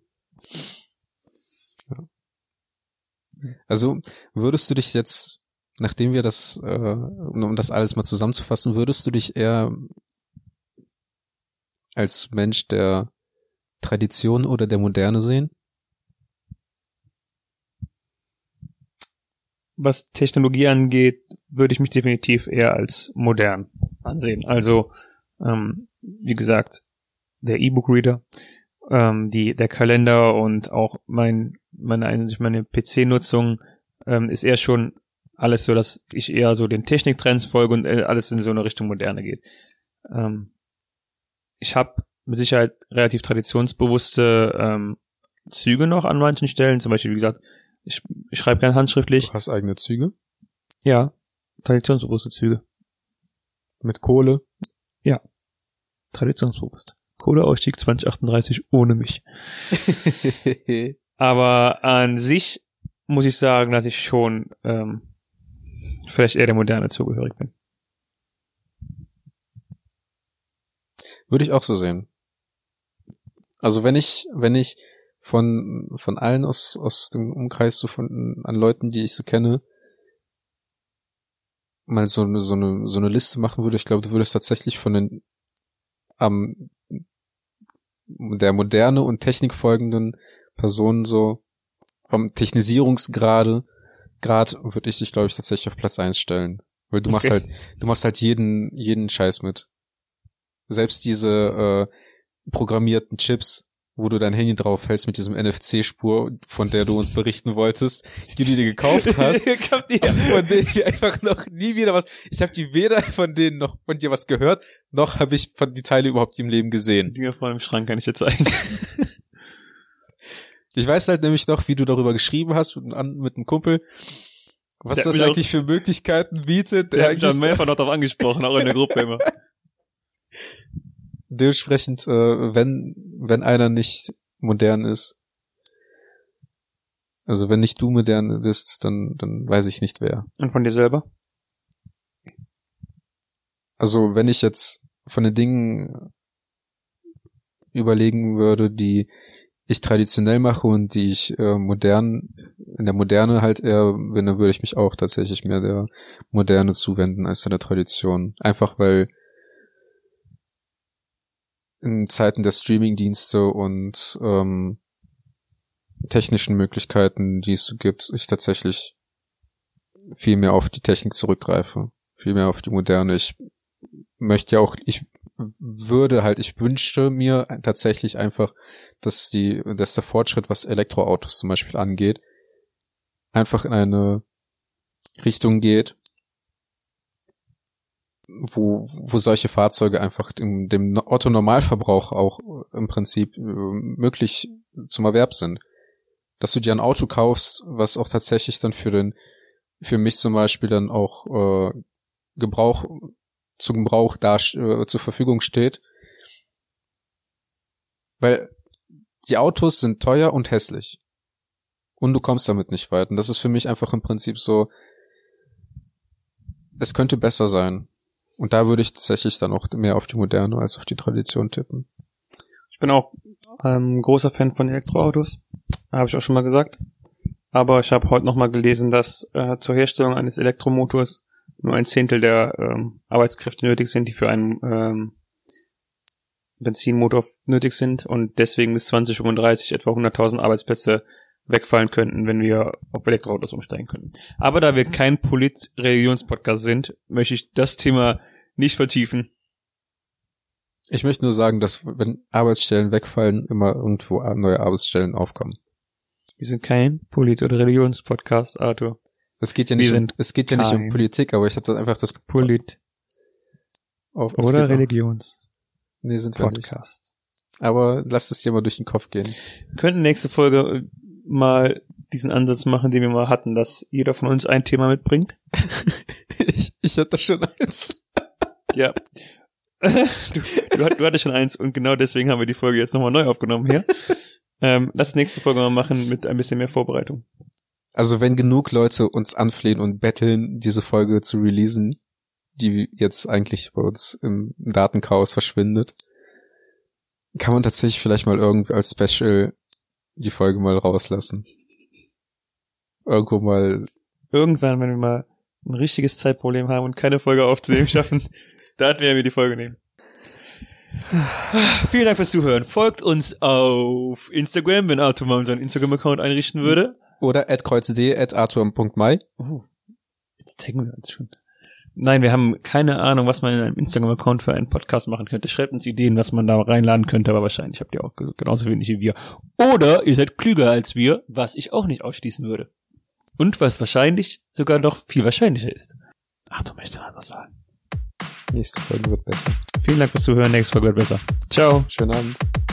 Also würdest du dich jetzt, nachdem wir das, äh, um das alles mal zusammenzufassen, würdest du dich eher als Mensch der Tradition oder der Moderne sehen? Was Technologie angeht, würde ich mich definitiv eher als modern ansehen. Also, ähm, wie gesagt, der E-Book-Reader, ähm, die, der Kalender und auch mein, meine, meine PC-Nutzung ähm, ist eher schon alles so, dass ich eher so den Techniktrends folge und äh, alles in so eine Richtung Moderne geht. Ähm, ich habe mit Sicherheit relativ traditionsbewusste ähm, Züge noch an manchen Stellen. Zum Beispiel, wie gesagt, ich, ich schreibe gern handschriftlich. Du hast eigene Züge Ja, traditionsbewusste Züge. mit Kohle. Traditionsbewusst. Kohleausstieg 2038 ohne mich. Aber an sich muss ich sagen, dass ich schon ähm, vielleicht eher der Moderne zugehörig bin. Würde ich auch so sehen. Also wenn ich, wenn ich von, von allen aus, aus dem Umkreis so von, an Leuten, die ich so kenne, mal so eine, so eine, so eine Liste machen würde, ich glaube, du würdest tatsächlich von den, am, der moderne und Technik folgenden Personen so, vom Technisierungsgrade, Grad würde ich dich, glaube ich, tatsächlich auf Platz eins stellen. Weil du machst Okay. halt, du machst halt jeden, jeden Scheiß mit. Selbst diese äh, programmierten Chips, wo du dein Handy drauf hältst mit diesem NFC-Spur, von der du uns berichten wolltest, die du dir gekauft hast, von denen wir einfach noch nie wieder was. Ich habe die weder von denen noch von dir was gehört, noch habe ich von die Teile überhaupt im Leben gesehen. Dinger vor dem Schrank kann ich dir zeigen. Ich weiß halt nämlich noch, wie du darüber geschrieben hast mit, einem- mit einem Kumpel, was Der das eigentlich für Möglichkeiten bietet. Der hat mich dann mehrfach noch darauf angesprochen, auch in der Gruppe immer. Dementsprechend, äh, wenn wenn einer nicht modern ist, also wenn nicht du modern bist, dann dann weiß ich nicht wer. Und von dir selber? Also wenn ich jetzt von den Dingen überlegen würde, die ich traditionell mache und die ich äh, modern in der Moderne halt eher bin, dann würde ich mich auch tatsächlich mehr der Moderne zuwenden als der Tradition. Einfach weil in Zeiten der Streamingdienste und ähm, technischen Möglichkeiten, die es so gibt, ich tatsächlich viel mehr auf die Technik zurückgreife, viel mehr auf die Moderne. Ich möchte ja auch, ich würde halt, ich wünschte mir tatsächlich einfach, dass die, dass der Fortschritt, was Elektroautos zum Beispiel angeht, einfach in eine Richtung geht, wo, wo solche Fahrzeuge einfach dem, dem Otto-Normalverbrauch auch im Prinzip äh, möglich zum Erwerb sind. Dass du dir ein Auto kaufst, was auch tatsächlich dann für den, für mich zum Beispiel dann auch äh, Gebrauch zum Gebrauch da äh, zur Verfügung steht. Weil die Autos sind teuer und hässlich. Und du kommst damit nicht weit. Und das ist für mich einfach im Prinzip so, es könnte besser sein. Und da würde ich tatsächlich dann auch mehr auf die Moderne als auf die Tradition tippen. Ich bin auch ähm, großer Fan von Elektroautos. Habe ich auch schon mal gesagt. Aber ich habe heute noch mal gelesen, dass äh, zur Herstellung eines Elektromotors nur ein Zehntel der ähm, Arbeitskräfte nötig sind, die für einen ähm, Benzinmotor nötig sind und deswegen bis 2035 etwa 100.000 Arbeitsplätze wegfallen könnten, wenn wir auf Elektroautos umsteigen könnten. Aber da wir kein Polit-Religions-Podcast sind, möchte ich das Thema nicht vertiefen. Ich möchte nur sagen, dass wenn Arbeitsstellen wegfallen, immer irgendwo neue Arbeitsstellen aufkommen. Wir sind kein Polit- oder Religionspodcast, Arthur. Es geht ja nicht, um, es geht ja nicht um Politik, aber ich habe das einfach das Polit- auf, oder Religionspodcast. Nee, sind nicht. Aber lass es dir mal durch den Kopf gehen. Wir könnten nächste Folge mal diesen Ansatz machen, den wir mal hatten, dass jeder von uns ein Thema mitbringt. ich, ich hatte schon eins. Ja. du, du, du hattest schon eins und genau deswegen haben wir die Folge jetzt nochmal neu aufgenommen hier. Ähm, lass nächste Folge mal machen mit ein bisschen mehr Vorbereitung. Also wenn genug Leute uns anflehen und betteln, diese Folge zu releasen, die jetzt eigentlich bei uns im Datenchaos verschwindet, kann man tatsächlich vielleicht mal irgendwie als Special die Folge mal rauslassen. Irgendwo mal, Irgendwann, wenn wir mal ein richtiges Zeitproblem haben und keine Folge aufzunehmen schaffen, dann werden wir die Folge nehmen. Vielen Dank fürs Zuhören. Folgt uns auf Instagram, wenn Arthur mal unseren Instagram-Account einrichten würde. oder at kreuzt at arthur.mai. Oh, jetzt taggen wir uns schon. Nein, wir haben keine Ahnung, was man in einem Instagram-Account für einen Podcast machen könnte. Schreibt uns Ideen, was man da reinladen könnte, aber wahrscheinlich habt ihr auch genauso wenig wie wir. Oder ihr seid klüger als wir, was ich auch nicht ausschließen würde. Und was wahrscheinlich sogar noch viel wahrscheinlicher ist. Ach, du möchtest was sagen. Nächste Folge wird besser. Vielen Dank fürs Zuhören. Nächste Folge wird besser. Ciao. Schönen Abend.